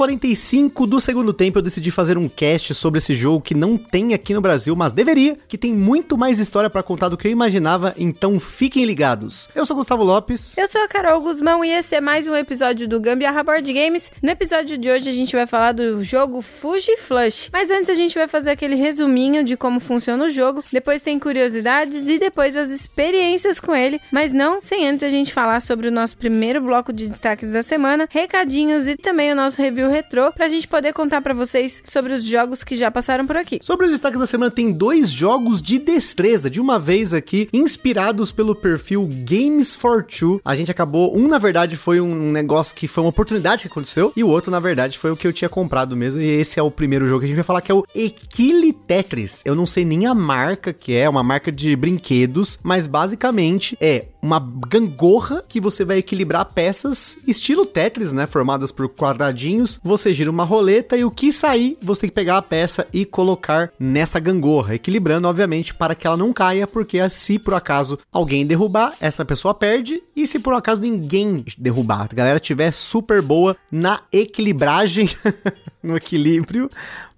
45 do segundo tempo, eu decidi fazer um cast sobre esse jogo que não tem aqui no Brasil, mas deveria, que tem muito mais história para contar do que eu imaginava, então fiquem ligados. Eu sou Gustavo Lopes. Eu sou a Carol Guzmão e esse é mais um episódio do Gambiarra Board Games. No episódio de hoje a gente vai falar do jogo Fuji Flush. Mas antes a gente vai fazer aquele resuminho de como funciona o jogo, depois tem curiosidades e depois as experiências com ele, mas não sem antes a gente falar sobre o nosso primeiro bloco de destaques da semana, recadinhos e também o nosso review retrô pra gente poder contar para vocês sobre os jogos que já passaram por aqui. Sobre os destaques da semana, tem dois jogos de destreza, de uma vez aqui, inspirados pelo perfil Games for Two. A gente acabou, um na verdade foi um negócio que foi uma oportunidade que aconteceu, e o outro na verdade foi o que eu tinha comprado mesmo, e esse é o primeiro jogo que a gente vai falar, que é o Equili Tetris. Eu não sei nem a marca que é, uma marca de brinquedos, mas basicamente é uma gangorra que você vai equilibrar peças estilo Tetris, né, formadas por quadradinhos. Você gira uma roleta e o que sair, você tem que pegar a peça e colocar nessa gangorra, equilibrando obviamente para que ela não caia, porque se por acaso alguém derrubar, essa pessoa perde, e se por acaso ninguém derrubar, a galera tiver super boa na equilibragem, no equilíbrio,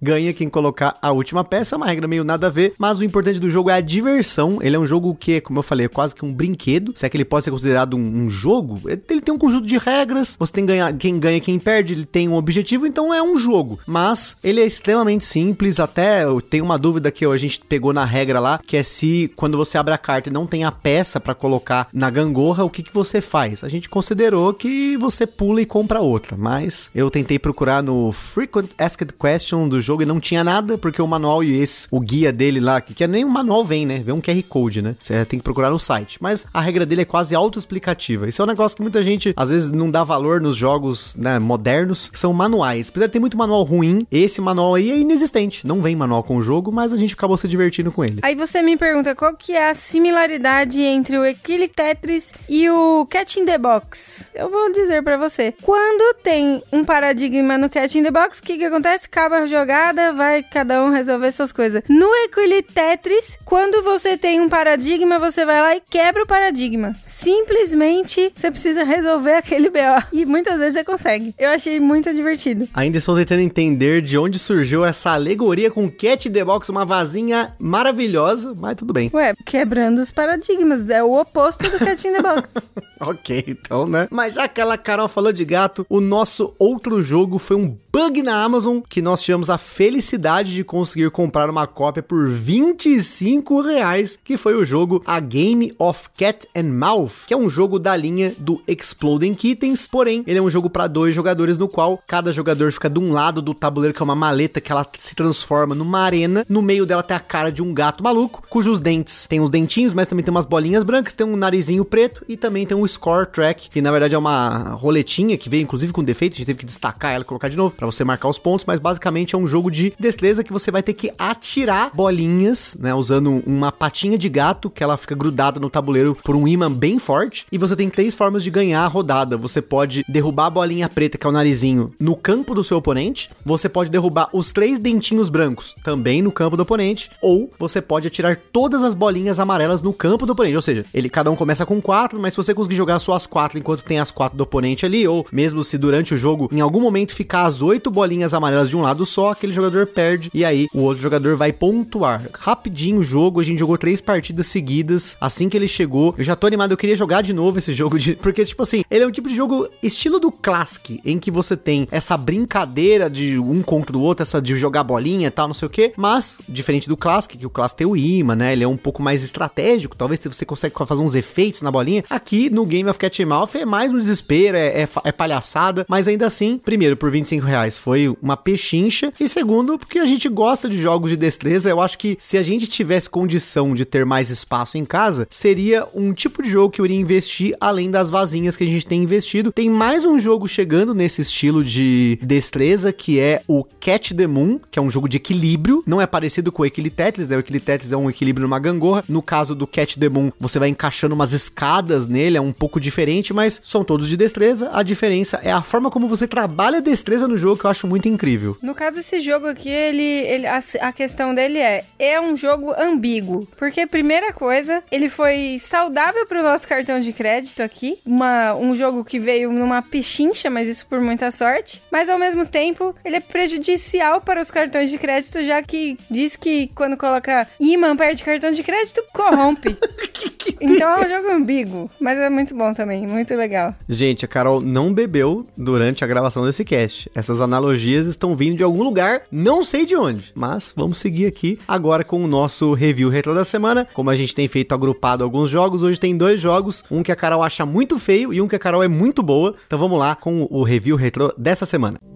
ganha quem colocar a última peça, uma regra meio nada a ver, mas o importante do jogo é a diversão. Ele é um jogo que, como eu falei, é quase que um brinquedo. Se é que ele pode ser considerado um, um jogo, ele tem um conjunto de regras. Você tem ganhar, quem ganha, quem perde, ele tem um objetivo, então é um jogo. Mas ele é extremamente simples. Até eu tenho uma dúvida que a gente pegou na regra lá, que é se quando você abre a carta e não tem a peça para colocar na gangorra, o que, que você faz? A gente considerou que você pula e compra outra, mas eu tentei procurar no Frequent Asked Question do jogo e não tinha nada, porque o manual e esse, o guia dele lá, que, que é nem o manual vem, né? Vem um QR Code, né? Você tem que procurar no site. Mas a regra dele é quase autoexplicativa. Isso é um negócio que muita gente às vezes não dá valor nos jogos né, modernos, que são manuais. Apesar de ter muito manual ruim, esse manual aí é inexistente. Não vem manual com o jogo, mas a gente acabou se divertindo com ele. Aí você me pergunta qual que é a similaridade entre o Equili Tetris e o Cat in the Box. Eu vou dizer para você. Quando tem um paradigma no Cat in the Box, o que que acontece? Acaba a jogada, vai cada um resolver suas coisas. No Equili Tetris, quando você tem um paradigma, você vai lá e quebra o paradigma. Simplesmente você precisa resolver aquele BO. E muitas vezes você consegue. Eu achei muito divertido. Ainda estou tentando entender de onde surgiu essa alegoria com Cat the Box, uma vazinha maravilhosa, mas tudo bem. Ué, quebrando os paradigmas. É o oposto do Cat in the Box. ok, então, né? Mas já que aquela Carol falou de gato, o nosso outro jogo foi um bug na Amazon que nós tivemos a felicidade de conseguir comprar uma cópia por 25 reais, que foi o jogo A Game of Cat and Mouth, que é um jogo da linha do Exploding Kittens, porém ele é um jogo para dois jogadores no qual cada jogador fica de um lado do tabuleiro que é uma maleta que ela se transforma numa arena, no meio dela tem a cara de um gato maluco, cujos dentes tem uns dentinhos, mas também tem umas bolinhas brancas, tem um narizinho preto e também tem um score track, que na verdade é uma roletinha que veio inclusive com defeito, a gente teve que destacar ela e colocar de novo para você marcar os pontos, mas basicamente é um jogo de destreza que você vai ter que atirar bolinhas, né, usando uma patinha de gato que ela fica grudada no tabuleiro por um imã bem forte, e você tem três formas de ganhar a rodada. Você pode derrubar a bolinha preta, que é o narizinho, no campo do seu oponente, você pode derrubar os três dentinhos brancos, também no campo do oponente, ou você pode atirar todas as bolinhas amarelas no campo do oponente, ou seja, ele cada um começa com quatro, mas se você conseguir jogar só as quatro enquanto tem as quatro do oponente ali, ou mesmo se durante o jogo em algum momento ficar as oito bolinhas amarelas de um lado só, aquele jogador perde e aí o outro jogador vai pontuar. Rapidinho o jogo, a gente jogou três partidas seguidas. Assim que ele chegou, eu já tô animado, eu queria jogar de novo esse jogo de, porque tipo assim, ele é um tipo de jogo estilo do Classic, em que você tem essa brincadeira de um contra o outro, essa de jogar bolinha e tal, não sei o que, mas diferente do Classic, que o Classic tem o imã, né? Ele é um pouco mais estratégico, talvez você consiga fazer uns efeitos na bolinha. Aqui no Game of Cat Mouth é mais um desespero, é, é, é palhaçada, mas ainda assim, primeiro, por 25 reais foi uma pechincha, e segundo, porque a gente gosta de jogos de destreza, eu acho que se a gente tivesse condição de ter mais espaço em casa, seria um tipo de jogo que eu iria investir além das vazinhas que a gente tem investido. Tem mais um jogo chegando nesse estilo de destreza, que é o Catch the Moon, que é um jogo de equilíbrio, não é parecido com o Equilitetris, né? O Equilitetris é um equilíbrio numa gangorra. No caso do Catch the Moon, você vai encaixando umas escadas nele, é um um pouco diferente, mas são todos de destreza. A diferença é a forma como você trabalha a destreza no jogo que eu acho muito incrível. No caso, esse jogo aqui, ele, ele a, a questão dele é, é um jogo ambíguo. Porque, primeira coisa, ele foi saudável para o nosso cartão de crédito aqui. Uma, um jogo que veio numa pechincha, mas isso por muita sorte. Mas, ao mesmo tempo, ele é prejudicial para os cartões de crédito, já que diz que quando coloca imã perto de cartão de crédito, corrompe. então é um jogo ambíguo, mas é muito bom também, muito legal. Gente, a Carol não bebeu durante a gravação desse cast. Essas analogias estão vindo de algum lugar, não sei de onde, mas vamos seguir aqui agora com o nosso review retro da semana. Como a gente tem feito agrupado alguns jogos, hoje tem dois jogos, um que a Carol acha muito feio e um que a Carol é muito boa. Então vamos lá com o review retro dessa semana.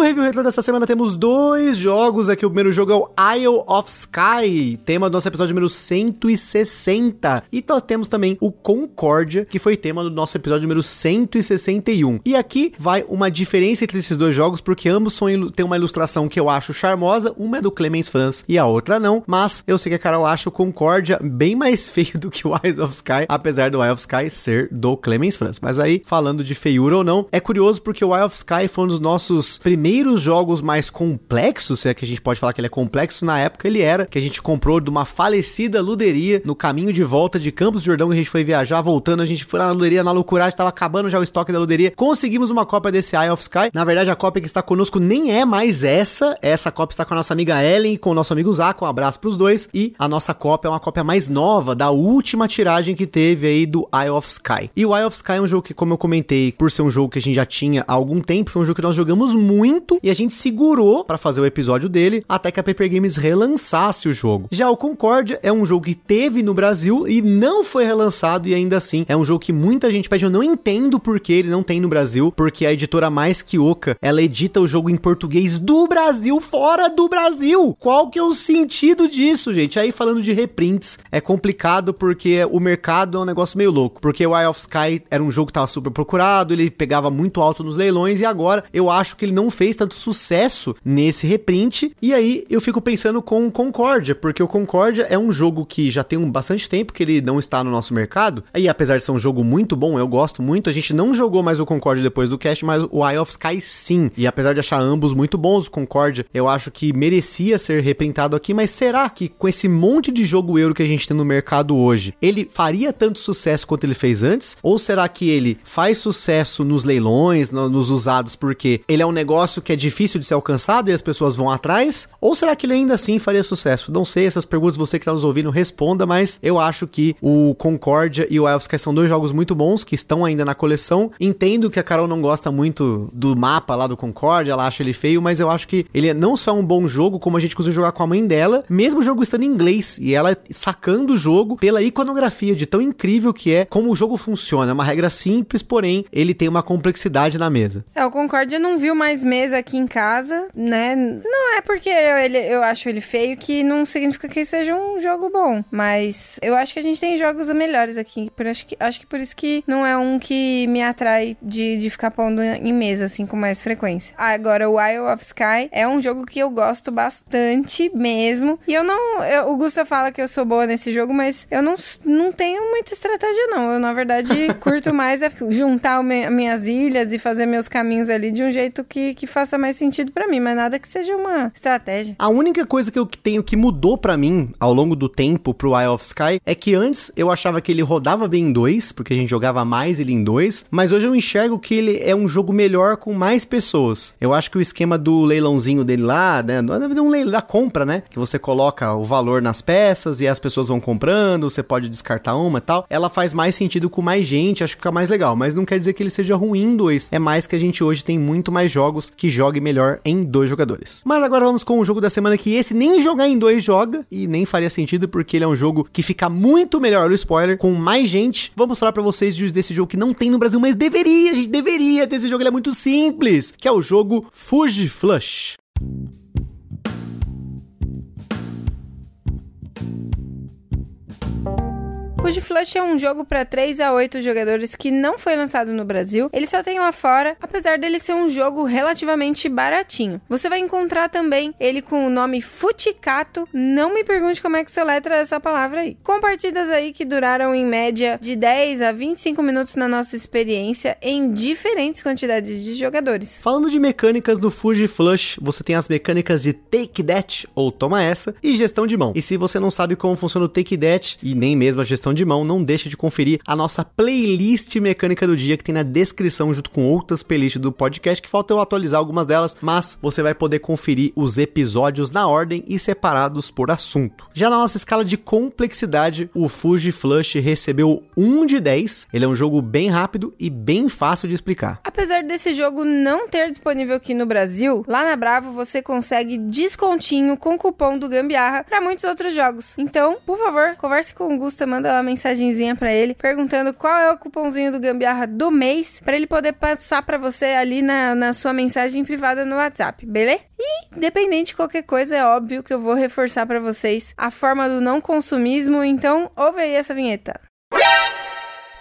No review retro dessa semana temos dois jogos aqui. O primeiro jogo é o Isle of Sky, tema do nosso episódio número 160. E nós temos também o Concórdia, que foi tema do nosso episódio número 161. E aqui vai uma diferença entre esses dois jogos, porque ambos têm uma ilustração que eu acho charmosa. Uma é do Clemens Franz e a outra não. Mas eu sei que a Carol acha o Concórdia bem mais feio do que o Eyes of Sky, apesar do Eye of Sky ser do Clemens Franz. Mas aí, falando de feiura ou não, é curioso porque o Eye of Sky foi um dos nossos primeiros primeiros jogos mais complexos, se é que a gente pode falar que ele é complexo, na época ele era, que a gente comprou de uma falecida luderia no caminho de volta de Campos de Jordão, que a gente foi viajar, voltando, a gente foi lá na luderia, na loucuragem, tava acabando já o estoque da luderia, conseguimos uma cópia desse Eye of Sky, na verdade a cópia que está conosco nem é mais essa, essa cópia está com a nossa amiga Ellen e com o nosso amigo Zaco, um abraço pros dois, e a nossa cópia é uma cópia mais nova, da última tiragem que teve aí do Eye of Sky. E o Eye of Sky é um jogo que, como eu comentei, por ser um jogo que a gente já tinha há algum tempo, foi um jogo que nós jogamos muito, e a gente segurou para fazer o episódio dele até que a Paper Games relançasse o jogo. Já o Concórdia é um jogo que teve no Brasil e não foi relançado e ainda assim é um jogo que muita gente pede. Eu não entendo por que ele não tem no Brasil, porque a editora Mais Que Oca, ela edita o jogo em português do Brasil, fora do Brasil. Qual que é o sentido disso, gente? Aí falando de reprints, é complicado porque o mercado é um negócio meio louco, porque o Eye of Sky era um jogo que tava super procurado, ele pegava muito alto nos leilões e agora eu acho que ele não fez tanto sucesso nesse reprint. E aí eu fico pensando com o Concórdia, porque o Concórdia é um jogo que já tem um bastante tempo que ele não está no nosso mercado. E apesar de ser um jogo muito bom, eu gosto muito, a gente não jogou mais o Concórdia depois do cast, mas o Eye of Sky sim. E apesar de achar ambos muito bons, o Concórdia eu acho que merecia ser reprintado aqui, mas será que com esse monte de jogo euro que a gente tem no mercado hoje, ele faria tanto sucesso quanto ele fez antes? Ou será que ele faz sucesso nos leilões, nos usados, porque ele é um negócio que é difícil de ser alcançado e as pessoas vão atrás? Ou será que ele ainda assim faria sucesso? Não sei, essas perguntas você que está nos ouvindo responda, mas eu acho que o Concórdia e o Elfsky são dois jogos muito bons que estão ainda na coleção. Entendo que a Carol não gosta muito do mapa lá do Concórdia, ela acha ele feio, mas eu acho que ele é não só um bom jogo, como a gente conseguiu jogar com a mãe dela, mesmo o jogo estando em inglês, e ela sacando o jogo pela iconografia de tão incrível que é como o jogo funciona. É uma regra simples, porém ele tem uma complexidade na mesa. É, o Concórdia não viu mais mesa aqui em casa, né? Não é porque eu, ele, eu acho ele feio que não significa que seja um jogo bom. Mas eu acho que a gente tem jogos melhores aqui. Por, acho, que, acho que por isso que não é um que me atrai de, de ficar pondo em mesa, assim, com mais frequência. Agora, o Isle of Sky é um jogo que eu gosto bastante mesmo. E eu não. Eu, o Gusta fala que eu sou boa nesse jogo, mas eu não, não tenho muita estratégia, não. Eu, na verdade, curto mais é juntar me, minhas ilhas e fazer meus caminhos ali de um jeito que, que faça mais sentido para mim, mas nada que seja uma estratégia. A única coisa que eu tenho que mudou para mim ao longo do tempo pro Eye of Sky é que antes eu achava que ele rodava bem em dois, porque a gente jogava mais ele em dois, mas hoje eu enxergo que ele é um jogo melhor com mais pessoas. Eu acho que o esquema do leilãozinho dele lá, né, um leilão da compra, né, que você coloca o valor nas peças e as pessoas vão comprando, você pode descartar uma e tal, ela faz mais sentido com mais gente, acho que fica mais legal, mas não quer dizer que ele seja ruim em dois. É mais que a gente hoje tem muito mais jogos que jogue melhor em dois jogadores. Mas agora vamos com o jogo da semana que esse nem jogar em dois joga e nem faria sentido porque ele é um jogo que fica muito melhor no spoiler com mais gente. Vou mostrar para vocês desse jogo que não tem no Brasil, mas deveria, gente, deveria ter esse jogo, ele é muito simples, que é o jogo Fuji Flush. Fuji Flush é um jogo para 3 a 8 jogadores que não foi lançado no Brasil. Ele só tem lá fora, apesar dele ser um jogo relativamente baratinho. Você vai encontrar também ele com o nome Futicato. Não me pergunte como é que soletra essa palavra aí. Com partidas aí que duraram em média de 10 a 25 minutos na nossa experiência em diferentes quantidades de jogadores. Falando de mecânicas do Fuji Flush, você tem as mecânicas de Take That ou Toma Essa e gestão de mão. E se você não sabe como funciona o Take That e nem mesmo a gestão de mão, não deixe de conferir a nossa playlist mecânica do dia que tem na descrição junto com outras playlists do podcast que falta eu atualizar algumas delas, mas você vai poder conferir os episódios na ordem e separados por assunto. Já na nossa escala de complexidade, o Fuji Flush recebeu 1 de 10. Ele é um jogo bem rápido e bem fácil de explicar. Apesar desse jogo não ter disponível aqui no Brasil, lá na Bravo você consegue descontinho com cupom do Gambiarra para muitos outros jogos. Então, por favor, converse com o Gusta, manda uma mensagenzinha para ele perguntando qual é o cupomzinho do Gambiarra do mês para ele poder passar para você ali na, na sua mensagem privada no WhatsApp, beleza? E, independente de qualquer coisa, é óbvio que eu vou reforçar para vocês a forma do não consumismo, então ouve aí essa vinheta.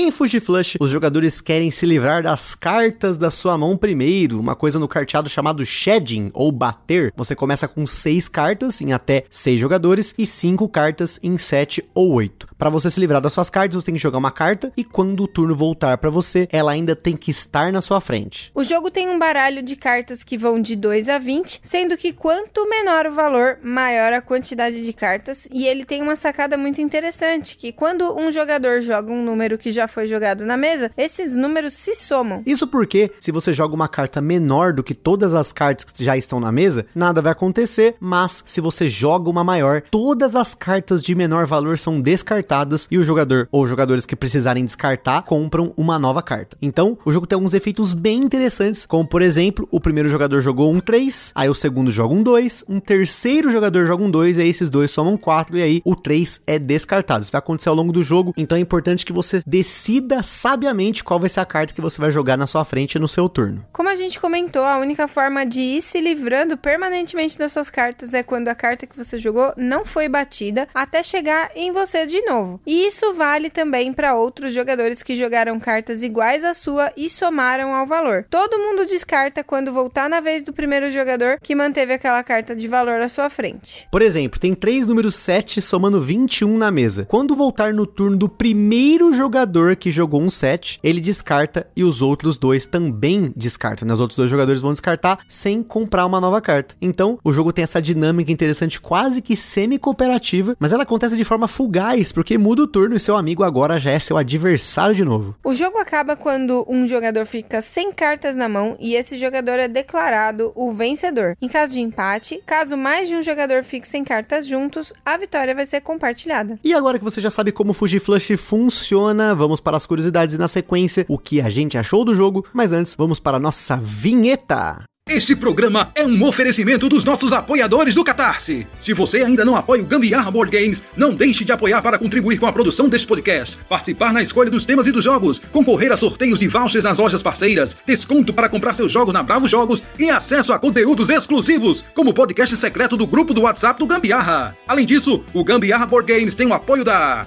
Em Fuji Flush, os jogadores querem se livrar das cartas da sua mão primeiro, uma coisa no carteado chamado shedding ou bater. Você começa com seis cartas em até seis jogadores e cinco cartas em sete ou oito. Para você se livrar das suas cartas, você tem que jogar uma carta e quando o turno voltar para você, ela ainda tem que estar na sua frente. O jogo tem um baralho de cartas que vão de 2 a 20, sendo que quanto menor o valor, maior a quantidade de cartas, e ele tem uma sacada muito interessante, que quando um jogador joga um número que foi jogado na mesa, esses números se somam. Isso porque, se você joga uma carta menor do que todas as cartas que já estão na mesa, nada vai acontecer, mas se você joga uma maior, todas as cartas de menor valor são descartadas e o jogador ou jogadores que precisarem descartar compram uma nova carta. Então, o jogo tem alguns efeitos bem interessantes, como por exemplo, o primeiro jogador jogou um 3, aí o segundo joga um 2, um terceiro jogador joga um 2, e aí esses dois somam 4 e aí o 3 é descartado. Isso vai acontecer ao longo do jogo, então é importante que você decida decida sabiamente qual vai ser a carta que você vai jogar na sua frente no seu turno. Como a gente comentou, a única forma de ir se livrando permanentemente das suas cartas é quando a carta que você jogou não foi batida até chegar em você de novo. E isso vale também para outros jogadores que jogaram cartas iguais à sua e somaram ao valor. Todo mundo descarta quando voltar na vez do primeiro jogador que manteve aquela carta de valor à sua frente. Por exemplo, tem três números 7 somando 21 na mesa. Quando voltar no turno do primeiro jogador que jogou um set, ele descarta e os outros dois também descartam. Né? Os outros dois jogadores vão descartar sem comprar uma nova carta. Então, o jogo tem essa dinâmica interessante, quase que semi-cooperativa, mas ela acontece de forma fugaz, porque muda o turno e seu amigo agora já é seu adversário de novo. O jogo acaba quando um jogador fica sem cartas na mão e esse jogador é declarado o vencedor. Em caso de empate, caso mais de um jogador fique sem cartas juntos, a vitória vai ser compartilhada. E agora que você já sabe como Fuji Flush funciona, vamos para as curiosidades e na sequência o que a gente achou do jogo, mas antes vamos para a nossa vinheta. Este programa é um oferecimento dos nossos apoiadores do Catarse. Se você ainda não apoia o Gambiarra Board Games, não deixe de apoiar para contribuir com a produção desse podcast, participar na escolha dos temas e dos jogos, concorrer a sorteios de vouchers nas lojas parceiras, desconto para comprar seus jogos na Bravo Jogos e acesso a conteúdos exclusivos, como o podcast secreto do grupo do WhatsApp do Gambiarra. Além disso, o Gambiarra Board Games tem o apoio da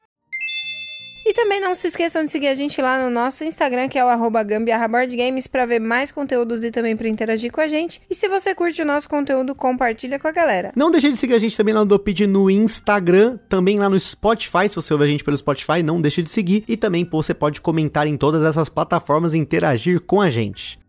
E também não se esqueçam de seguir a gente lá no nosso Instagram, que é o gambiarraboardgames, pra ver mais conteúdos e também pra interagir com a gente. E se você curte o nosso conteúdo, compartilha com a galera. Não deixe de seguir a gente também lá no Dopid no Instagram, também lá no Spotify, se você ouve a gente pelo Spotify, não deixe de seguir. E também pô, você pode comentar em todas essas plataformas e interagir com a gente.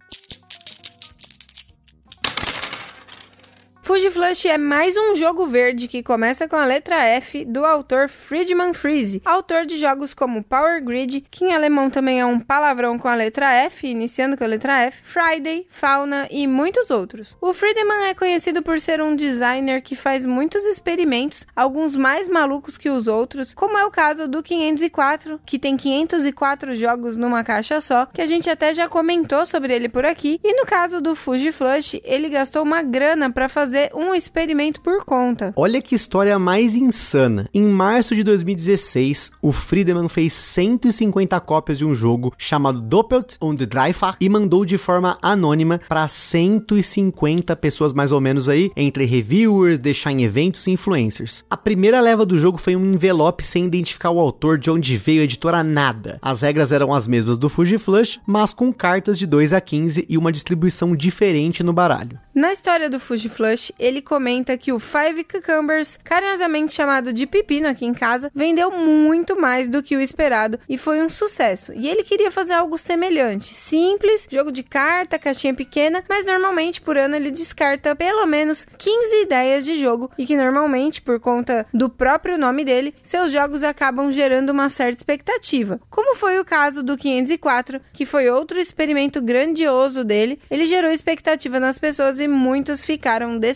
Fuji Flush é mais um jogo verde que começa com a letra F do autor Friedman Freeze, autor de jogos como Power Grid, que em alemão também é um palavrão com a letra F, iniciando com a letra F, Friday, Fauna e muitos outros. O Friedman é conhecido por ser um designer que faz muitos experimentos, alguns mais malucos que os outros, como é o caso do 504, que tem 504 jogos numa caixa só, que a gente até já comentou sobre ele por aqui, e no caso do Fuji Flush, ele gastou uma grana para fazer um experimento por conta. Olha que história mais insana. Em março de 2016, o Friedemann fez 150 cópias de um jogo chamado Doppelt und Dreifach e mandou de forma anônima para 150 pessoas mais ou menos aí, entre reviewers, deixar em eventos e influencers. A primeira leva do jogo foi um envelope sem identificar o autor, de onde veio a editora nada. As regras eram as mesmas do Fuji Flush, mas com cartas de 2 a 15 e uma distribuição diferente no baralho. Na história do Fuji Flush, ele comenta que o Five Cucumbers, carinhosamente chamado de pepino aqui em casa, vendeu muito mais do que o esperado e foi um sucesso. E ele queria fazer algo semelhante, simples, jogo de carta, caixinha pequena, mas normalmente por ano ele descarta pelo menos 15 ideias de jogo e que normalmente, por conta do próprio nome dele, seus jogos acabam gerando uma certa expectativa. Como foi o caso do 504, que foi outro experimento grandioso dele, ele gerou expectativa nas pessoas e muitos ficaram decepcionados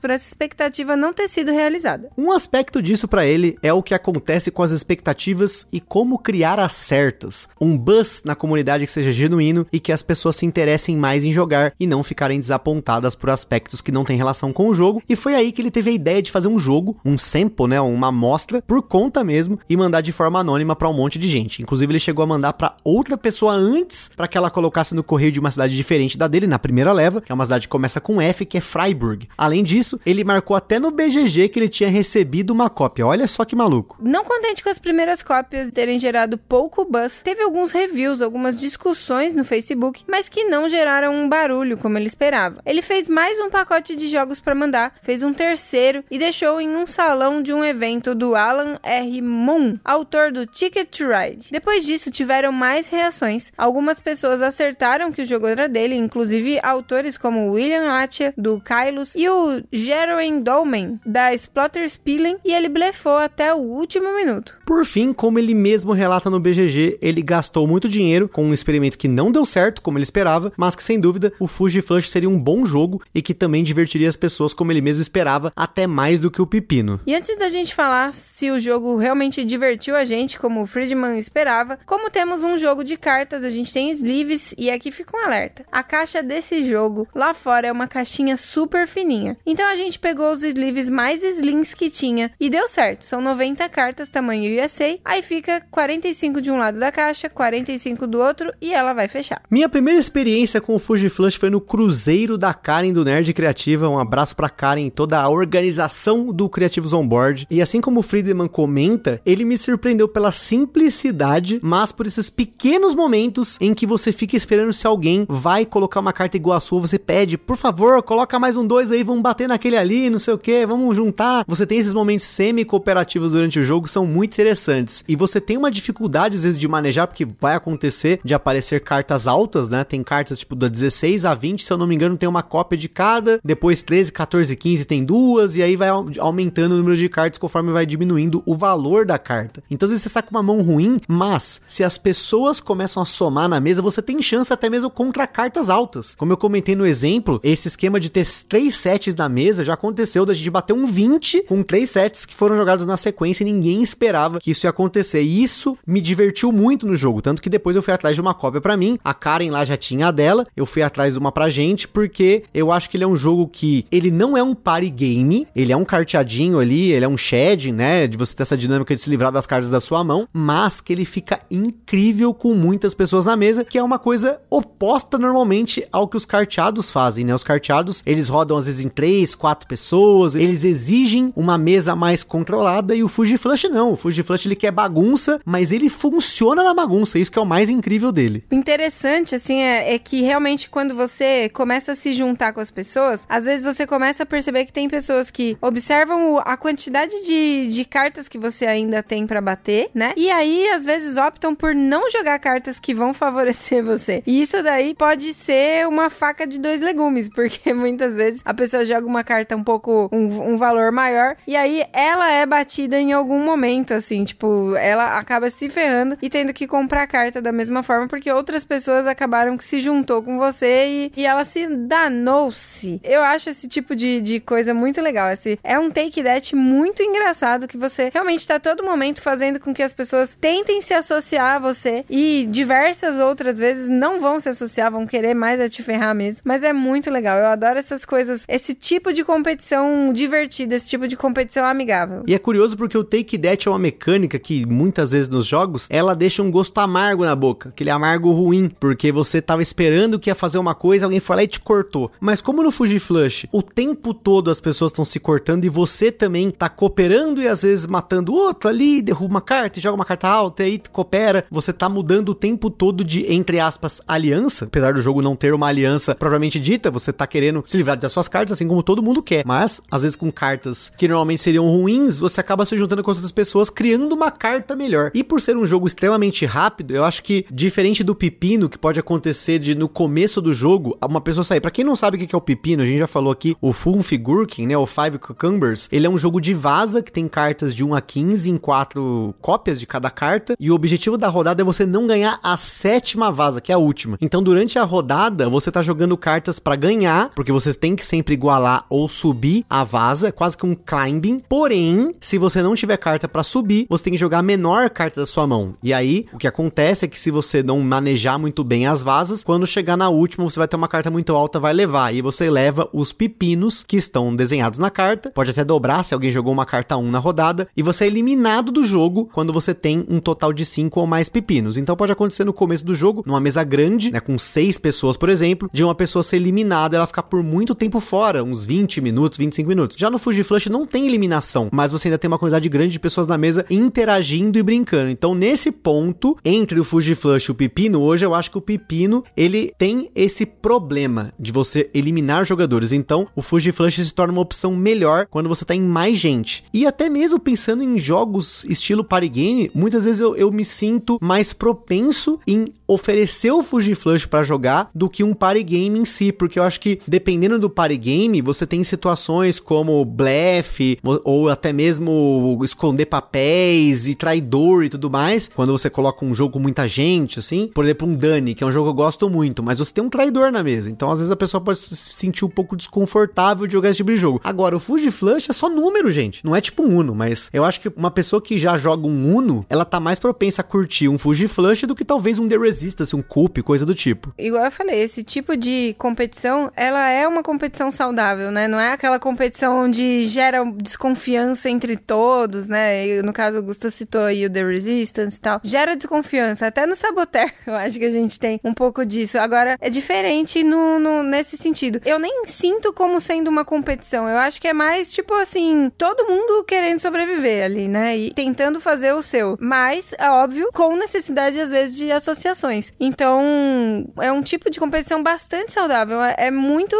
por essa expectativa não ter sido realizada. Um aspecto disso para ele é o que acontece com as expectativas e como criar as certas. Um buzz na comunidade que seja genuíno e que as pessoas se interessem mais em jogar e não ficarem desapontadas por aspectos que não têm relação com o jogo. E foi aí que ele teve a ideia de fazer um jogo, um sample, né, uma amostra por conta mesmo e mandar de forma anônima para um monte de gente. Inclusive ele chegou a mandar para outra pessoa antes para que ela colocasse no correio de uma cidade diferente da dele na primeira leva, que é uma cidade que começa com F, que é Freiburg. Além disso, ele marcou até no BGG que ele tinha recebido uma cópia. Olha só que maluco. Não contente com as primeiras cópias terem gerado pouco buzz, teve alguns reviews, algumas discussões no Facebook, mas que não geraram um barulho como ele esperava. Ele fez mais um pacote de jogos para mandar, fez um terceiro e deixou em um salão de um evento do Alan R. Moon, autor do Ticket to Ride. Depois disso, tiveram mais reações. Algumas pessoas acertaram que o jogo era dele, inclusive autores como William Atia, do Kylos, e o Jeroen Dolmen, da Splotter Spilling, e ele blefou até o último minuto. Por fim, como ele mesmo relata no BGG, ele gastou muito dinheiro com um experimento que não deu certo, como ele esperava, mas que sem dúvida o Fuji Flush seria um bom jogo e que também divertiria as pessoas como ele mesmo esperava, até mais do que o Pepino. E antes da gente falar se o jogo realmente divertiu a gente, como o Friedman esperava, como temos um jogo de cartas, a gente tem sleeves e aqui fica um alerta. A caixa desse jogo lá fora é uma caixinha super fininha. Então a gente pegou os sleeves mais slings que tinha e deu certo. São 90 cartas tamanho USA, aí fica 45 de um lado da caixa, 45 do outro e ela vai fechar. Minha primeira experiência com o Fuji Flush foi no Cruzeiro da Karen do Nerd Criativa. Um abraço pra Karen e toda a organização do Criativos On Board. E assim como o Friedman comenta, ele me surpreendeu pela simplicidade, mas por esses pequenos momentos em que você fica esperando se alguém vai colocar uma carta igual a sua, você pede, por favor, coloca mais um dois aí, vamos bater naquele ali, não sei o que, vamos juntar. Você tem esses momentos semi-cooperativos durante o jogo, são muito interessantes. E você tem uma dificuldade às vezes de manejar, porque vai acontecer de aparecer cartas altas, né? Tem cartas tipo da 16 a 20, se eu não me engano, tem uma cópia de cada, depois 13, 14, 15 tem duas, e aí vai aumentando o número de cartas conforme vai diminuindo o valor da carta. Então, às vezes você saca uma mão ruim, mas se as pessoas começam a somar na mesa, você tem chance até mesmo contra cartas altas. Como eu comentei no exemplo, esse esquema de ter três sets na mesa já aconteceu da gente bater um 20 com três sets que foram jogados na sequência e ninguém esperava que isso ia acontecer. E isso me divertiu muito no jogo, tanto que depois eu fui atrás de uma cópia para mim, a Karen lá já tinha a dela, eu fui atrás de uma pra gente, porque eu acho que ele é um jogo que ele não é um party game, ele é um carteadinho ali, ele é um shed, né, de você ter essa dinâmica de se livrar das cartas da sua mão, mas que ele fica incrível com muitas pessoas na mesa, que é uma coisa oposta normalmente ao que os carteados fazem, né? Os carteados, eles rodam às vezes vezes em três, quatro pessoas. Eles exigem uma mesa mais controlada e o Fuji Flush não. O Fuji Flush ele quer bagunça, mas ele funciona na bagunça. Isso que é o mais incrível dele. O interessante, assim, é, é que realmente quando você começa a se juntar com as pessoas, às vezes você começa a perceber que tem pessoas que observam a quantidade de, de cartas que você ainda tem pra bater, né? E aí, às vezes, optam por não jogar cartas que vão favorecer você. E isso daí pode ser uma faca de dois legumes, porque muitas vezes a pessoa joga uma carta um pouco, um, um valor maior, e aí ela é batida em algum momento, assim, tipo, ela acaba se ferrando e tendo que comprar a carta da mesma forma, porque outras pessoas acabaram que se juntou com você e, e ela se danou-se. Eu acho esse tipo de, de coisa muito legal. Esse é um take that muito engraçado que você realmente tá todo momento fazendo com que as pessoas tentem se associar a você e diversas outras vezes não vão se associar, vão querer mais é te ferrar mesmo. Mas é muito legal. Eu adoro essas coisas, esse tipo de competição divertida, esse tipo de competição amigável. E é curioso porque o Take That é uma mecânica que muitas vezes nos jogos ela deixa um gosto amargo na boca, aquele amargo ruim, porque você tava esperando que ia fazer uma coisa, alguém foi lá e te cortou. Mas como no Fuji Flush, o tempo todo as pessoas estão se cortando e você também tá cooperando e às vezes matando outro ali, derruba uma carta joga uma carta alta e aí coopera, você tá mudando o tempo todo de, entre aspas, aliança, apesar do jogo não ter uma aliança propriamente dita, você tá querendo se livrar das suas cartas, assim como todo mundo quer. Mas, às vezes com cartas que normalmente seriam ruins, você acaba se juntando com as outras pessoas, criando uma carta melhor. E por ser um jogo extremamente rápido, eu acho que, diferente do pepino, que pode acontecer de no começo do jogo, uma pessoa sair. Pra quem não sabe o que é o pepino, a gente já falou aqui, o Full Figurkin, né, o Five Cucumbers, ele é um jogo de vaza que tem cartas de 1 a 15 em quatro cópias de cada carta, e o objetivo da rodada é você não ganhar a sétima vaza, que é a última. Então, durante a rodada, você tá jogando cartas pra ganhar, porque vocês têm que sempre igualar ou subir a vaza, é quase que um climbing. Porém, se você não tiver carta pra subir, você tem que jogar a menor carta da sua mão. E aí, o que acontece é que se você não manejar muito bem as vazas, quando chegar na última, você vai ter uma carta muito alta, vai levar. E você leva os pepinos que estão desenhados na carta. Pode até dobrar se alguém jogou uma carta 1 na rodada. E você é eliminado do jogo quando você tem um total de 5 ou mais pepinos. Então pode acontecer no começo do jogo, numa mesa grande, né, com 6 pessoas, por exemplo, de uma pessoa ser eliminada, ela ficar por muito tempo fora, uns 20 minutos, 25 minutos. Já no Fuji Flush não tem eliminação, mas você ainda tem uma quantidade grande de pessoas na mesa interagindo e brincando. Então, nesse ponto, entre o Fuji Flush e o Pepino, hoje eu acho que o Pepino, ele tem esse problema de você eliminar jogadores. Então, o Fuji Flush se torna uma opção melhor quando você tá em mais gente. E até mesmo pensando em jogos estilo party game, muitas vezes eu, eu me sinto mais propenso em oferecer o Fuji Flush para jogar do que um party game em si, porque eu acho que dependendo do party game, você tem situações como blefe ou, até mesmo esconder papéis e traidor e tudo mais, quando você coloca um jogo com muita gente, assim, por exemplo, um Dani, que é um jogo que eu gosto muito, mas você tem um traidor na mesa, então às vezes a pessoa pode se sentir um pouco desconfortável de jogar esse tipo de jogo. Agora, o Fuji Flush é só número, gente, não é tipo um Uno, mas eu acho que uma pessoa que já joga um Uno, ela tá mais propensa a curtir um Fuji Flush do que talvez um The Resistance, um Coup, coisa do tipo. Igual eu falei, esse tipo de competição, ela é uma competição saudável, né? Não é aquela competição onde gera desconfiança entre todos, né? E, no caso, o Gusta citou aí o The Resistance e tal. Gera desconfiança. Até no Saboteur, eu acho que a gente tem um pouco disso. Agora, é diferente no, no- nesse sentido. Eu nem sinto como sendo uma competição. Eu acho que é mais, tipo assim, todo mundo querendo sobreviver ali, né? E tentando fazer o seu. Mas, é óbvio, com necessidade, às vezes, de associações. Então, é um tipo de competição bastante saudável. É, é muito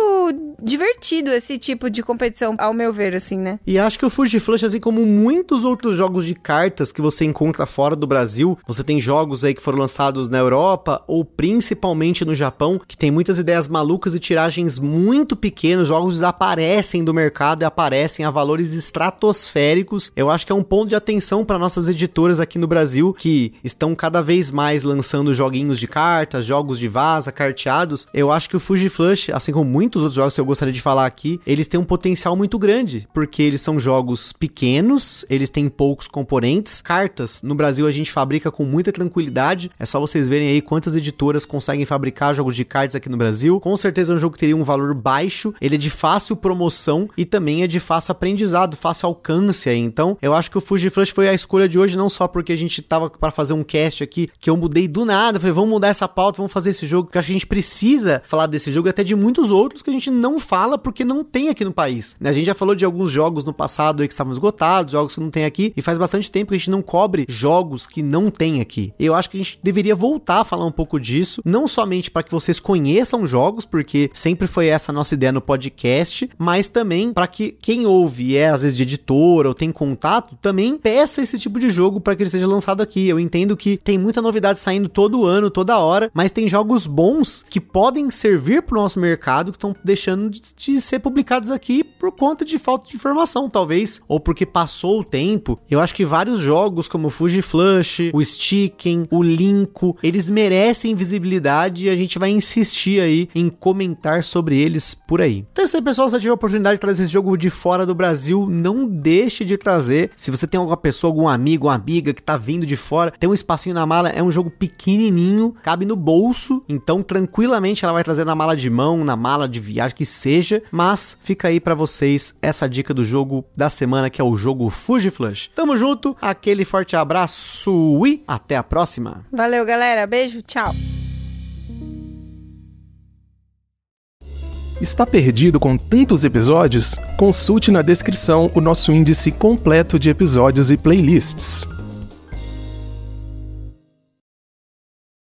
divertido esse tipo de competição, ao meu ver, assim, né? E acho que o Fuji Flush, assim como muitos outros jogos de cartas que você encontra fora do Brasil, você tem jogos aí que foram lançados na Europa ou principalmente no Japão, que tem muitas ideias malucas e tiragens muito pequenas, jogos desaparecem do mercado e aparecem a valores estratosféricos. Eu acho que é um ponto de atenção para nossas editoras aqui no Brasil, que estão cada vez mais lançando joguinhos de cartas, jogos de vaza, carteados. Eu acho que o Fuji Flush, assim como muitos outros jogos que eu gostaria de falar aqui, eles têm um potencial muito grande, porque eles são jogos pequenos, eles têm poucos componentes. Cartas, no Brasil a gente fabrica com muita tranquilidade. É só vocês verem aí quantas editoras conseguem fabricar jogos de cartas aqui no Brasil. Com certeza é um jogo que teria um valor baixo, ele é de fácil promoção e também é de fácil aprendizado, fácil alcance aí. Então, eu acho que o Fuji Flush foi a escolha de hoje não só porque a gente tava para fazer um cast aqui que eu mudei do nada, falei, vamos mudar essa pauta, vamos fazer esse jogo, que que a gente precisa falar desse jogo e até de muitos outros que a gente não fala fala porque não tem aqui no país. Né? A gente já falou de alguns jogos no passado que estavam esgotados, jogos que não tem aqui, e faz bastante tempo que a gente não cobre jogos que não tem aqui. Eu acho que a gente deveria voltar a falar um pouco disso, não somente para que vocês conheçam jogos, porque sempre foi essa nossa ideia no podcast, mas também para que quem ouve e é às vezes de editora ou tem contato, também peça esse tipo de jogo para que ele seja lançado aqui. Eu entendo que tem muita novidade saindo todo ano, toda hora, mas tem jogos bons que podem servir para o nosso mercado que estão deixando de, de ser publicados aqui por conta de falta de informação, talvez, ou porque passou o tempo. Eu acho que vários jogos como o Fuji Flush, o Sticken, o Linko, eles merecem visibilidade e a gente vai insistir aí em comentar sobre eles por aí. Então é isso aí, pessoal. Se você tiver a oportunidade de trazer esse jogo de fora do Brasil, não deixe de trazer. Se você tem alguma pessoa, algum amigo, uma amiga que tá vindo de fora, tem um espacinho na mala, é um jogo pequenininho, cabe no bolso, então tranquilamente ela vai trazer na mala de mão, na mala de viagem, que seja, mas fica aí para vocês essa dica do jogo da semana, que é o jogo Fuji Flush. Tamo junto, aquele forte abraço e até a próxima. Valeu, galera. Beijo, tchau. Está perdido com tantos episódios? Consulte na descrição o nosso índice completo de episódios e playlists.